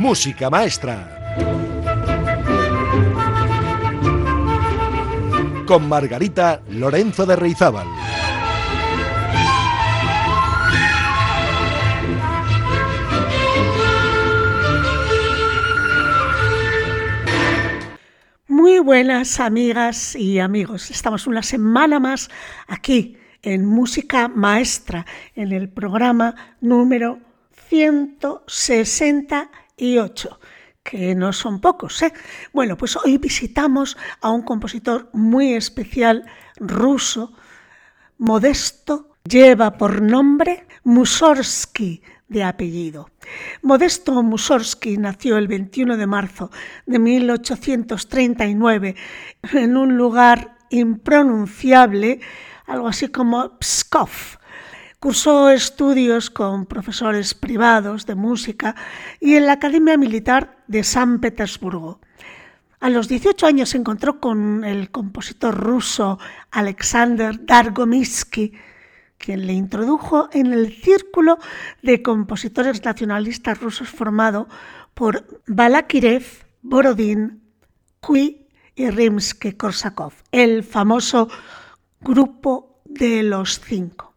Música Maestra. Con Margarita Lorenzo de Reizábal. Muy buenas amigas y amigos. Estamos una semana más aquí en Música Maestra, en el programa número 168, que no son pocos. ¿eh? Bueno, pues hoy visitamos a un compositor muy especial ruso, modesto, lleva por nombre Mussorgsky de apellido. Modesto Mussorgsky nació el 21 de marzo de 1839 en un lugar impronunciable, algo así como Pskov. Cursó estudios con profesores privados de música y en la Academia Militar de San Petersburgo. A los 18 años se encontró con el compositor ruso Alexander Dargomitsky, quien le introdujo en el círculo de compositores nacionalistas rusos formado por Balakirev, Borodin, Kui y Rimsky-Korsakov, el famoso grupo de los cinco.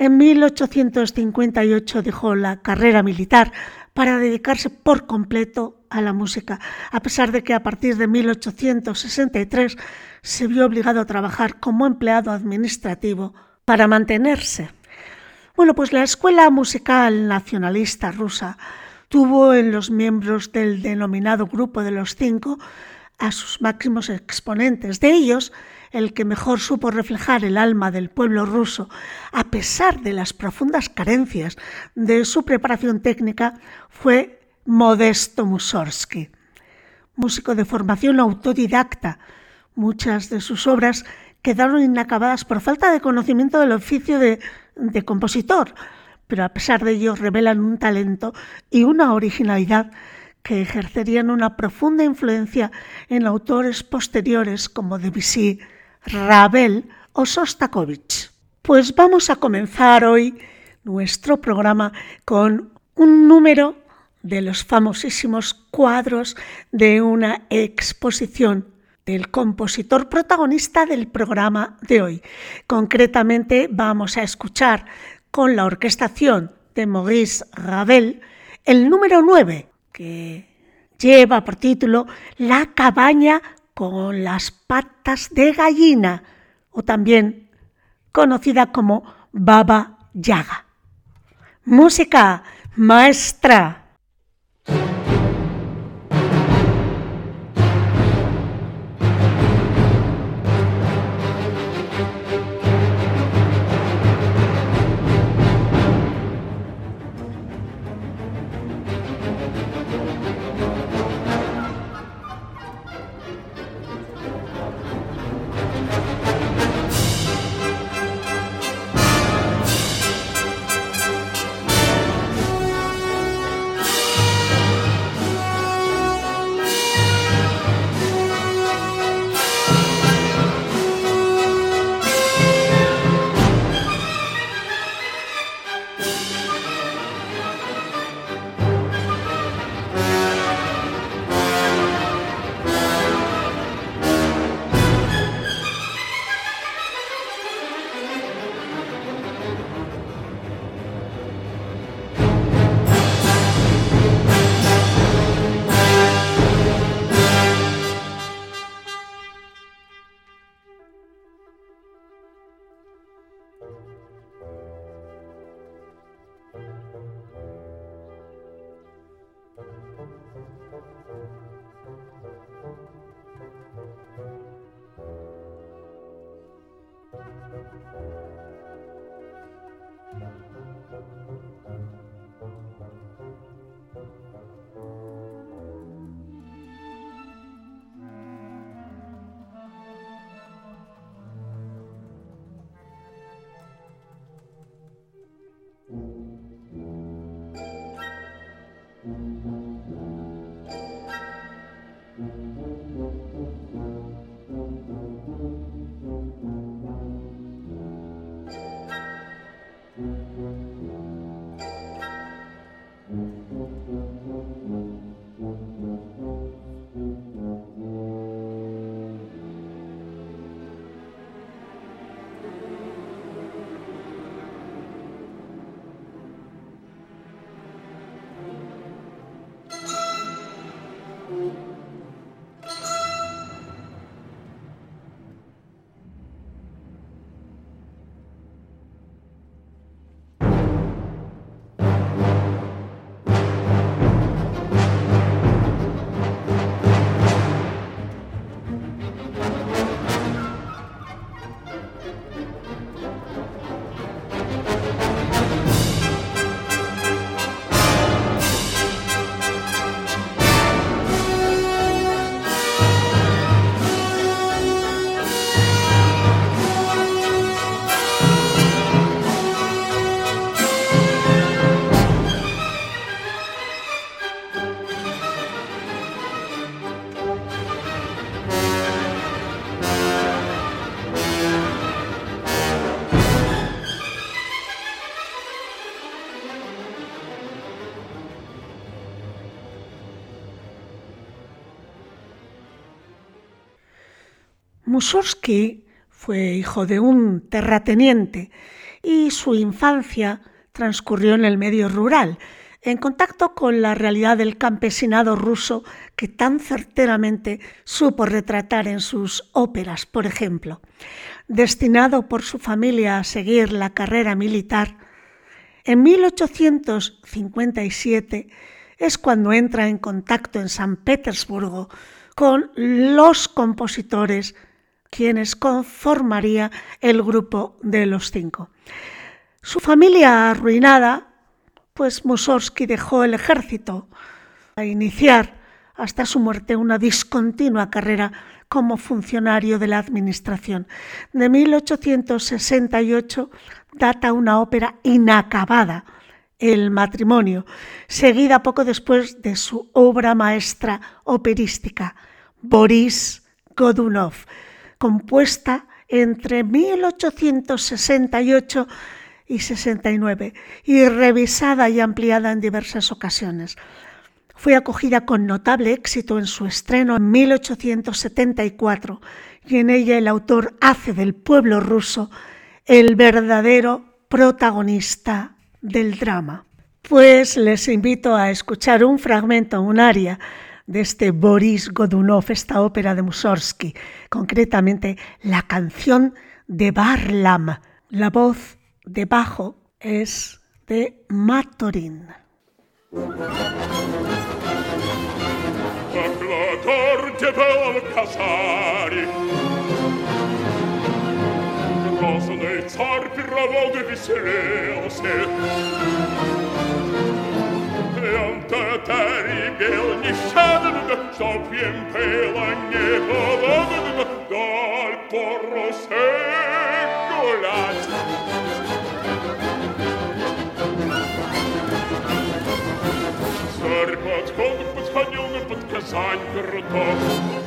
En 1858 dejó la carrera militar para dedicarse por completo a la música, a pesar de que a partir de 1863 se vio obligado a trabajar como empleado administrativo para mantenerse. Bueno, pues la Escuela Musical Nacionalista Rusa tuvo en los miembros del denominado Grupo de los Cinco a sus máximos exponentes. De ellos, el que mejor supo reflejar el alma del pueblo ruso, a pesar de las profundas carencias de su preparación técnica, fue Modesto Mussorgsky. Músico de formación autodidacta, muchas de sus obras quedaron inacabadas por falta de conocimiento del oficio de, de compositor, pero a pesar de ello revelan un talento y una originalidad que ejercerían una profunda influencia en autores posteriores como Debussy, Ravel o Sostakovich. Pues vamos a comenzar hoy nuestro programa con un número de los famosísimos cuadros de una exposición del compositor protagonista del programa de hoy. Concretamente vamos a escuchar con la orquestación de Maurice Ravel el número 9, que lleva por título La cabaña con las patas de gallina, o también conocida como Baba Yaga. Música maestra. Mussorgsky fue hijo de un terrateniente y su infancia transcurrió en el medio rural, en contacto con la realidad del campesinado ruso que tan certeramente supo retratar en sus óperas, por ejemplo. Destinado por su familia a seguir la carrera militar, en 1857 es cuando entra en contacto en San Petersburgo con los compositores quienes conformaría el grupo de los cinco. Su familia arruinada, pues Mussorgsky dejó el ejército a iniciar hasta su muerte una discontinua carrera como funcionario de la administración. De 1868 data una ópera inacabada, El matrimonio, seguida poco después de su obra maestra operística, Boris Godunov, compuesta entre 1868 y 69 y revisada y ampliada en diversas ocasiones. Fue acogida con notable éxito en su estreno en 1874 y en ella el autor hace del pueblo ruso el verdadero protagonista del drama. Pues les invito a escuchar un fragmento, un aria de este Boris Godunov, esta ópera de Mussorgsky, concretamente la canción de Barlam. La voz de bajo es de Matorin. Татари бел нещадно, чтоб им было не холодно, даль по росе гулять. Царь подход подходил на под Казань городок,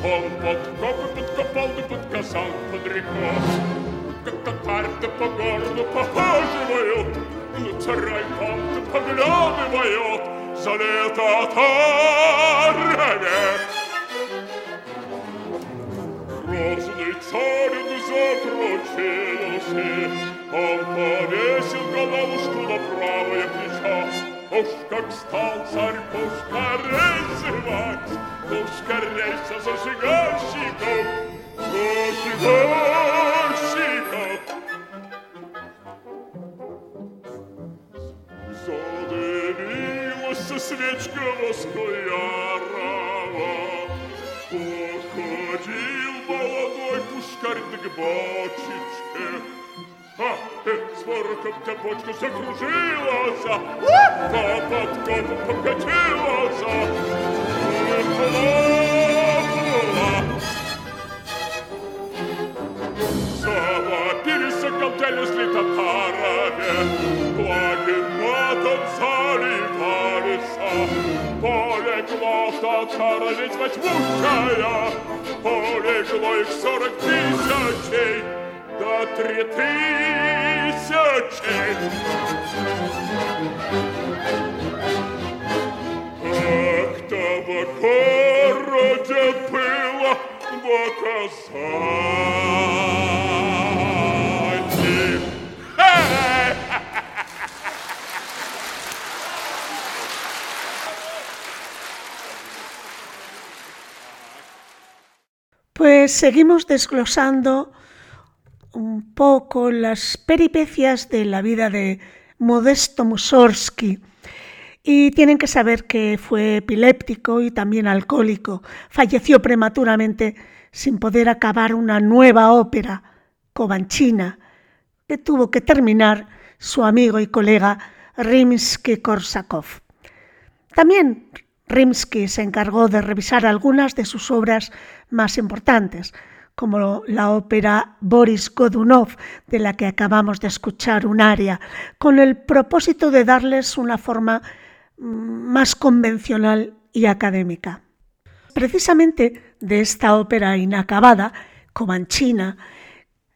он подкоп подкопал на под Казань под рекой. Как татарь-то по городу похаживают, на царь пан-то поглядывают, залета тареве. Грозный царь закрутился, он повесил головушку на правое плечо. Уж как стал царь пушкарей зевать, пушкарей со зажигарщиков, зажигарщиков. свечка восклярова. Походил молодой пушкарь к бочечке, а, э, с вороком-то бочка закружилась, а поводком покатилась, выплавала. Завопились, заколдели, шли татарове, пламя матом залили, Полегло в татарове тьма тьмущая, Полегло их сорок тысячей, до три тысячи. Как-то в городе было показать. Pues seguimos desglosando un poco las peripecias de la vida de Modesto Mussorgsky. Y tienen que saber que fue epiléptico y también alcohólico. Falleció prematuramente sin poder acabar una nueva ópera, Covanchina, que tuvo que terminar su amigo y colega Rimsky-Korsakov. También Rimsky se encargó de revisar algunas de sus obras más importantes, como la ópera Boris Godunov, de la que acabamos de escuchar un aria, con el propósito de darles una forma más convencional y académica. Precisamente de esta ópera inacabada, Comanchina,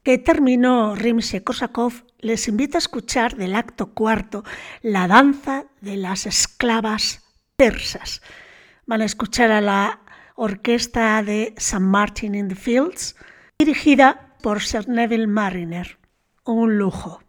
que terminó Rimsky-Korsakov, les invito a escuchar del acto cuarto la danza de las esclavas persas. Van a escuchar a la orquesta de St. Martin in the Fields dirigida por Sir Neville Mariner. Un lujo.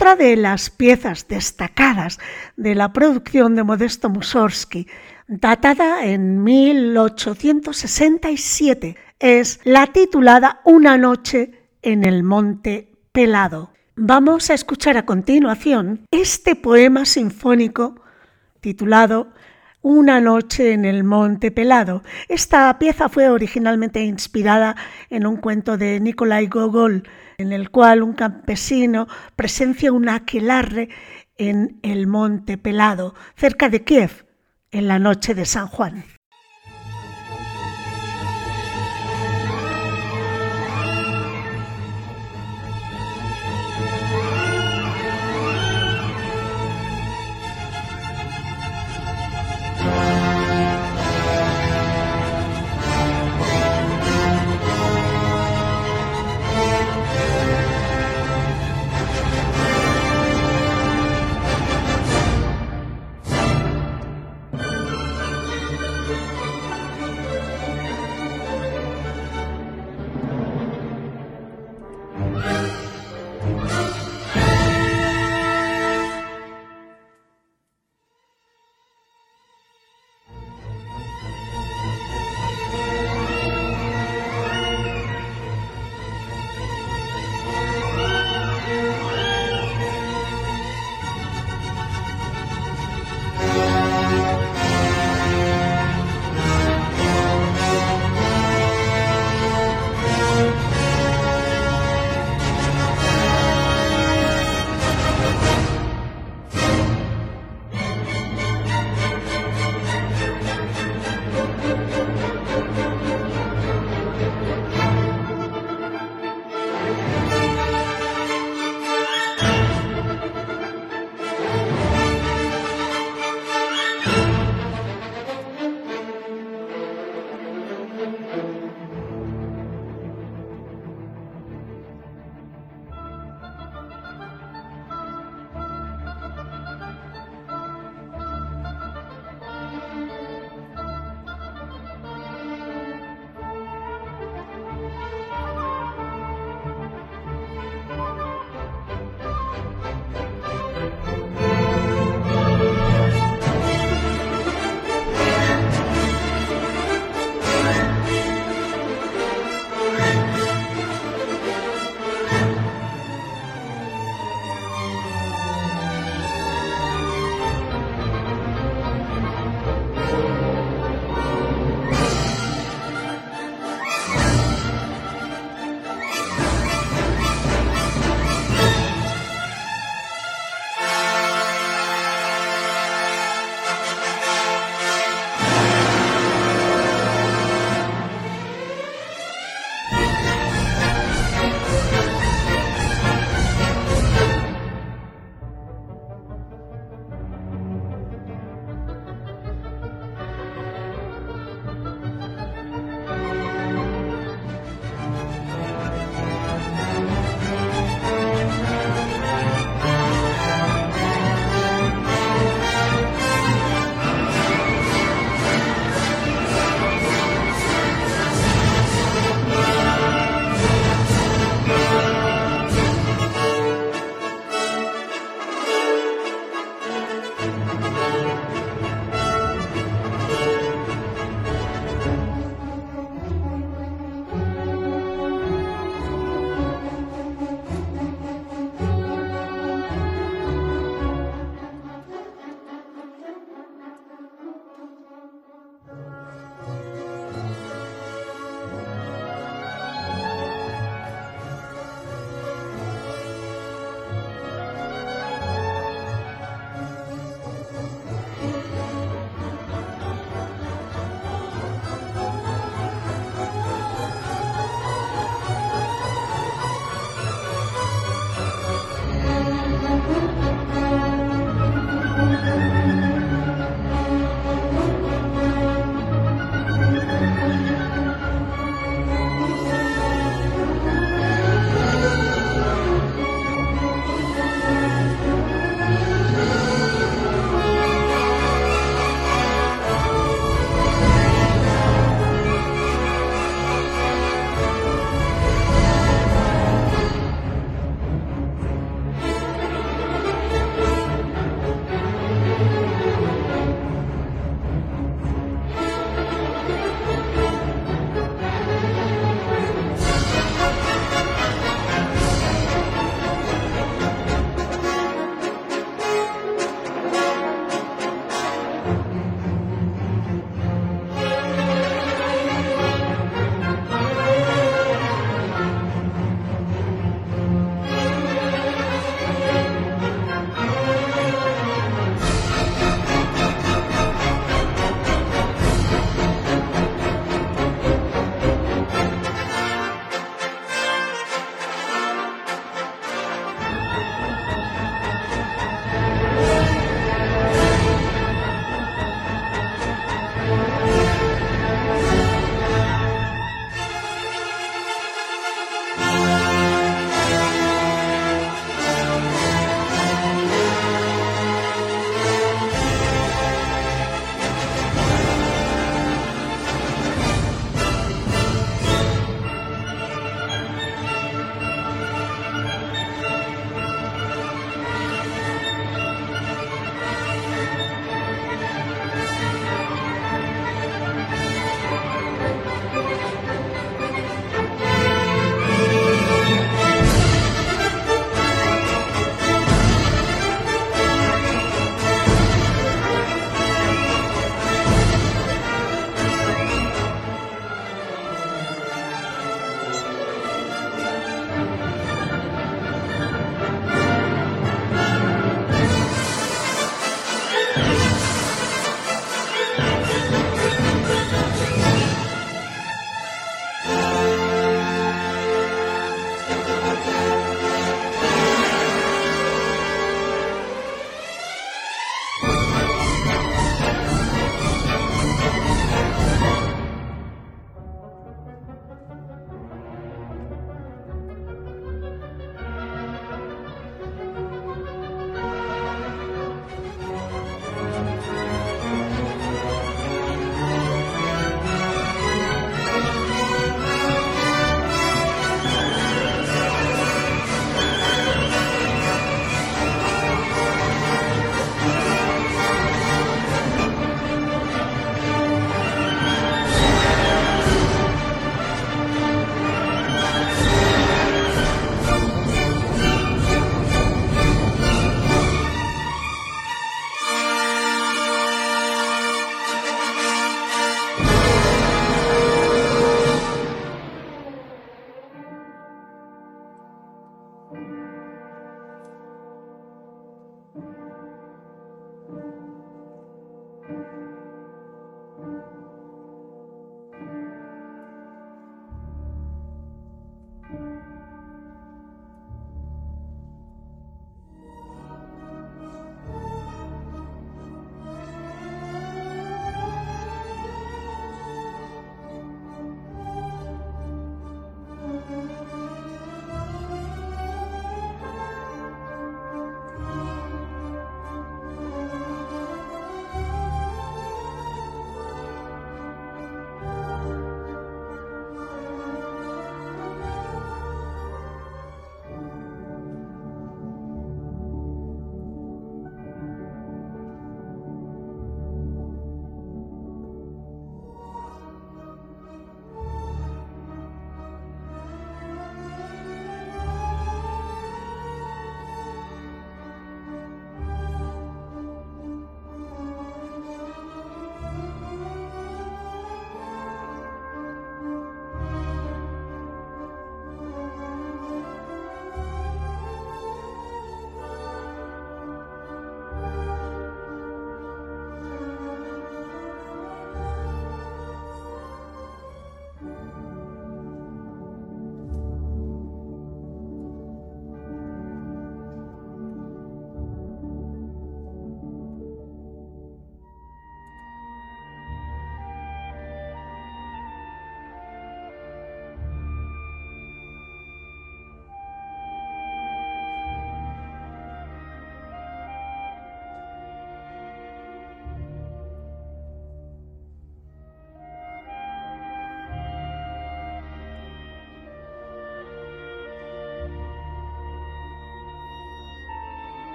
Otra de las piezas destacadas de la producción de Modesto Mussorgsky, datada en 1867, es la titulada Una noche en el Monte Pelado. Vamos a escuchar a continuación este poema sinfónico titulado Una noche en el Monte Pelado. Esta pieza fue originalmente inspirada en un cuento de Nikolai Gogol, en el cual un campesino presencia un aquelarre en el Monte Pelado, cerca de Kiev, en la noche de San Juan.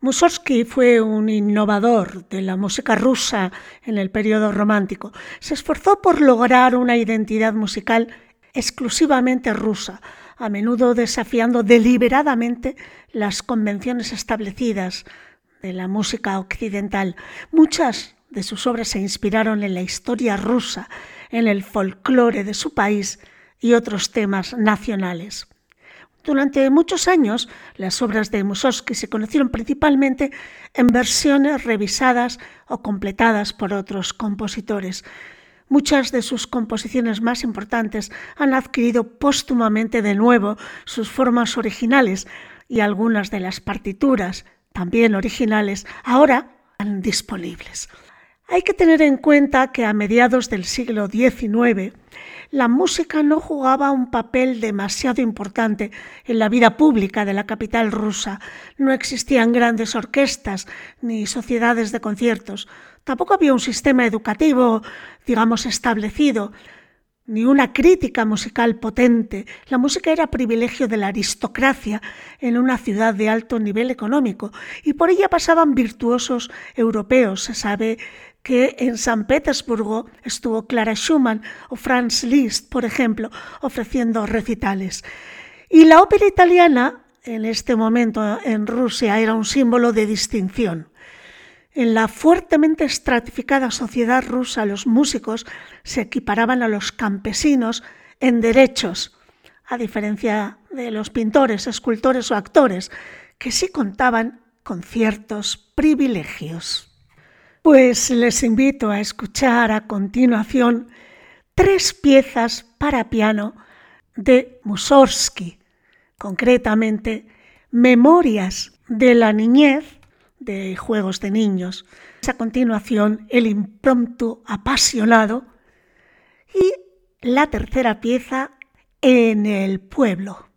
Mussorgsky fue un innovador de la música rusa en el periodo romántico. Se esforzó por lograr una identidad musical exclusivamente rusa, a menudo desafiando deliberadamente las convenciones establecidas de la música occidental. Muchas de sus obras se inspiraron en la historia rusa, en el folclore de su país y otros temas nacionales. Durante muchos años, las obras de Mussorgsky se conocieron principalmente en versiones revisadas o completadas por otros compositores. Muchas de sus composiciones más importantes han adquirido póstumamente de nuevo sus formas originales y algunas de las partituras, también originales, ahora están disponibles. Hay que tener en cuenta que a mediados del siglo XIX la música no jugaba un papel demasiado importante en la vida pública de la capital rusa. No existían grandes orquestas ni sociedades de conciertos. Tampoco había un sistema educativo, digamos, establecido ni una crítica musical potente. La música era privilegio de la aristocracia en una ciudad de alto nivel económico y por ella pasaban virtuosos europeos. Se sabe que en San Petersburgo estuvo Clara Schumann o Franz Liszt, por ejemplo, ofreciendo recitales. Y la ópera italiana, en este momento en Rusia, era un símbolo de distinción. En la fuertemente estratificada sociedad rusa, los músicos se equiparaban a los campesinos en derechos, a diferencia de los pintores, escultores o actores, que sí contaban con ciertos privilegios. Pues les invito a escuchar a continuación tres piezas para piano de Mussorgsky, concretamente Memorias de la niñez de Juegos de Niños. A continuación, El impromptu apasionado y la tercera pieza, En el pueblo.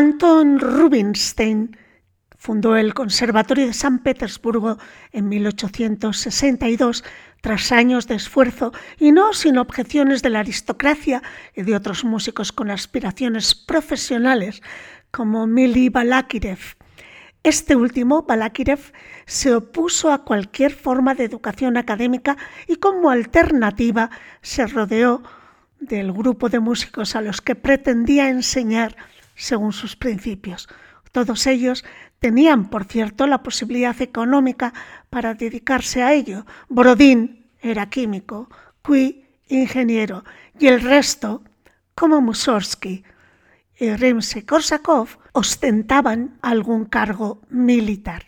Anton Rubinstein fundó el Conservatorio de San Petersburgo en 1862 tras años de esfuerzo y no sin objeciones de la aristocracia y de otros músicos con aspiraciones profesionales como Mili Balakirev. Este último, Balakirev, se opuso a cualquier forma de educación académica y como alternativa se rodeó del grupo de músicos a los que pretendía enseñar según sus principios. Todos ellos tenían, por cierto, la posibilidad económica para dedicarse a ello. Borodín era químico, Cui ingeniero y el resto, como Mussorgsky y Rimsky-Korsakov, ostentaban algún cargo militar.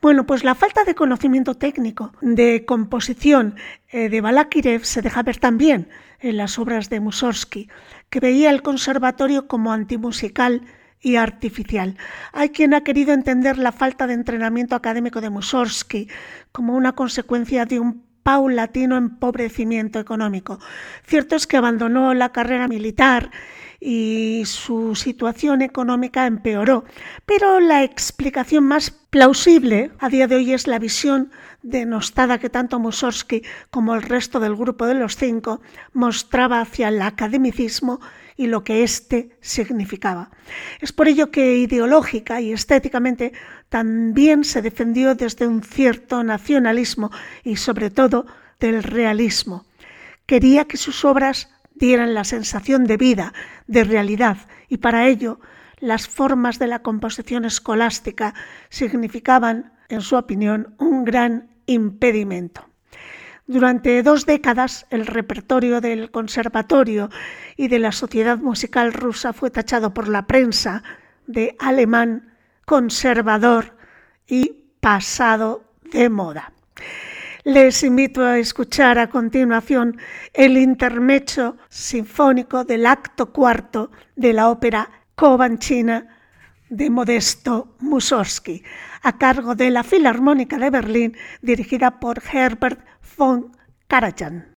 Bueno, pues la falta de conocimiento técnico de composición eh, de Balakirev se deja ver también en las obras de Mussorgsky, que veía el conservatorio como antimusical y artificial. Hay quien ha querido entender la falta de entrenamiento académico de Mussorgsky como una consecuencia de un paulatino empobrecimiento económico. Cierto es que abandonó la carrera militar y su situación económica empeoró, pero la explicación más plausible a día de hoy es la visión denostada que tanto Mussorgsky como el resto del grupo de los cinco mostraba hacia el academicismo y lo que éste significaba. Es por ello que ideológica y estéticamente también se defendió desde un cierto nacionalismo y sobre todo del realismo. Quería que sus obras dieran la sensación de vida, de realidad, y para ello las formas de la composición escolástica significaban, en su opinión, un gran impedimento. Durante dos décadas el repertorio del conservatorio y de la sociedad musical rusa fue tachado por la prensa de alemán conservador y pasado de moda. Les invito a escuchar a continuación el intermecho sinfónico del acto cuarto de la ópera Covanchina de Modesto Mussorgsky, a cargo de la Filarmónica de Berlín, dirigida por Herbert von Karajan.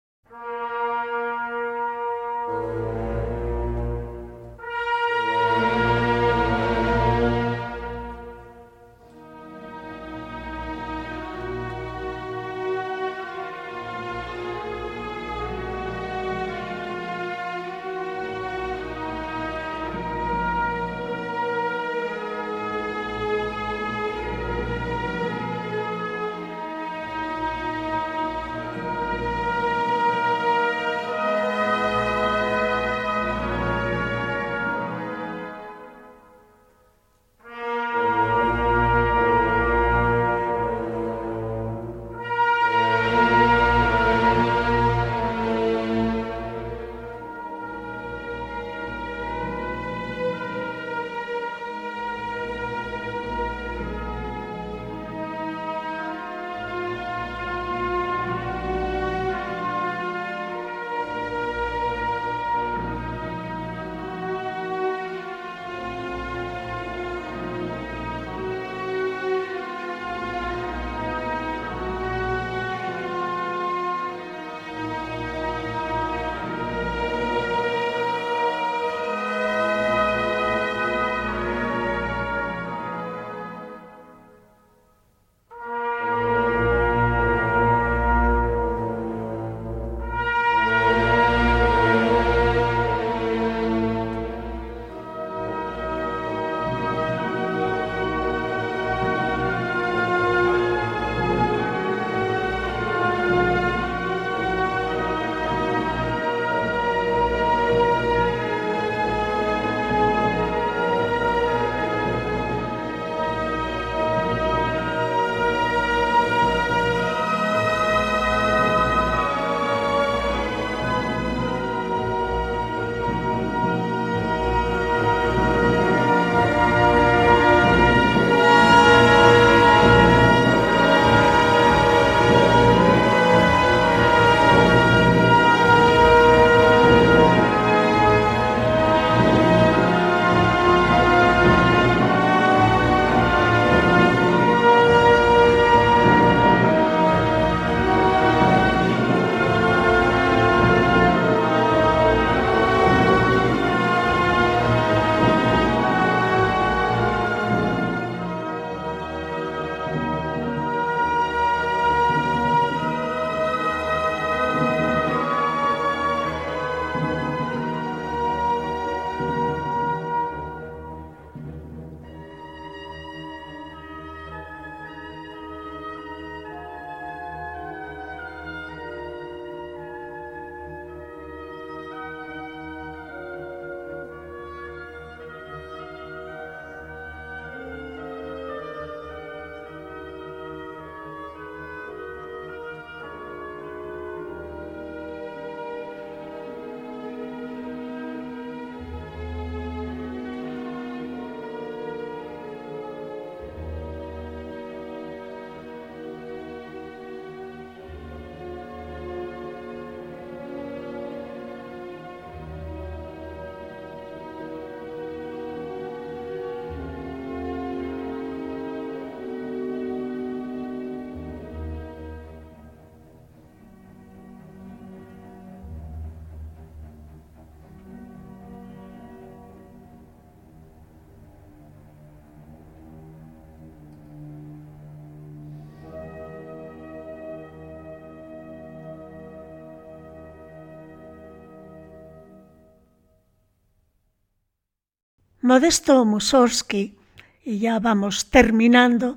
Modesto Mussorgsky, y ya vamos terminando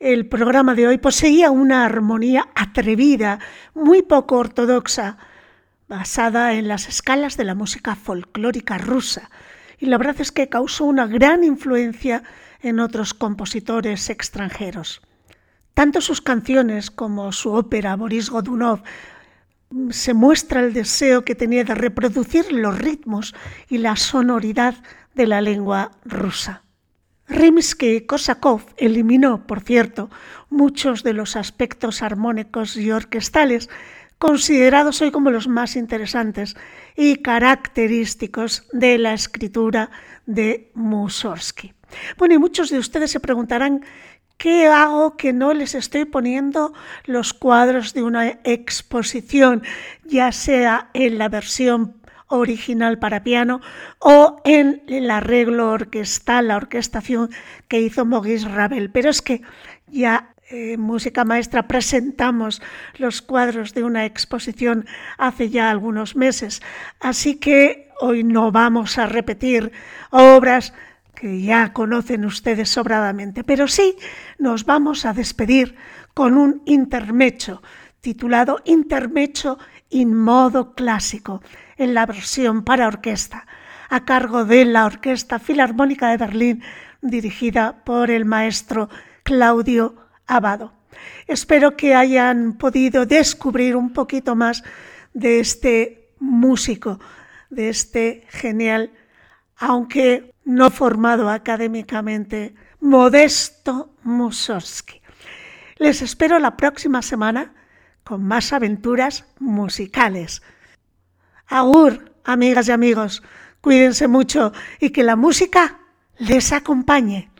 el programa de hoy, poseía una armonía atrevida, muy poco ortodoxa, basada en las escalas de la música folclórica rusa, y la verdad es que causó una gran influencia en otros compositores extranjeros. Tanto sus canciones como su ópera Boris Godunov se muestra el deseo que tenía de reproducir los ritmos y la sonoridad de la lengua rusa. Rimsky-Kosakov eliminó, por cierto, muchos de los aspectos armónicos y orquestales considerados hoy como los más interesantes y característicos de la escritura de Mussorgsky. Bueno, y muchos de ustedes se preguntarán ¿Qué hago que no les estoy poniendo los cuadros de una exposición, ya sea en la versión original para piano o en el arreglo orquestal, la orquestación que hizo Maurice Ravel? Pero es que ya en eh, Música Maestra presentamos los cuadros de una exposición hace ya algunos meses, así que hoy no vamos a repetir obras que ya conocen ustedes sobradamente, pero sí nos vamos a despedir con un intermecho titulado Intermecho in modo clásico, en la versión para orquesta, a cargo de la Orquesta Filarmónica de Berlín, dirigida por el maestro Claudio Abado. Espero que hayan podido descubrir un poquito más de este músico, de este genial, aunque no formado académicamente, Modesto Mussorgsky. Les espero la próxima semana con más aventuras musicales. Agur, amigas y amigos, cuídense mucho y que la música les acompañe.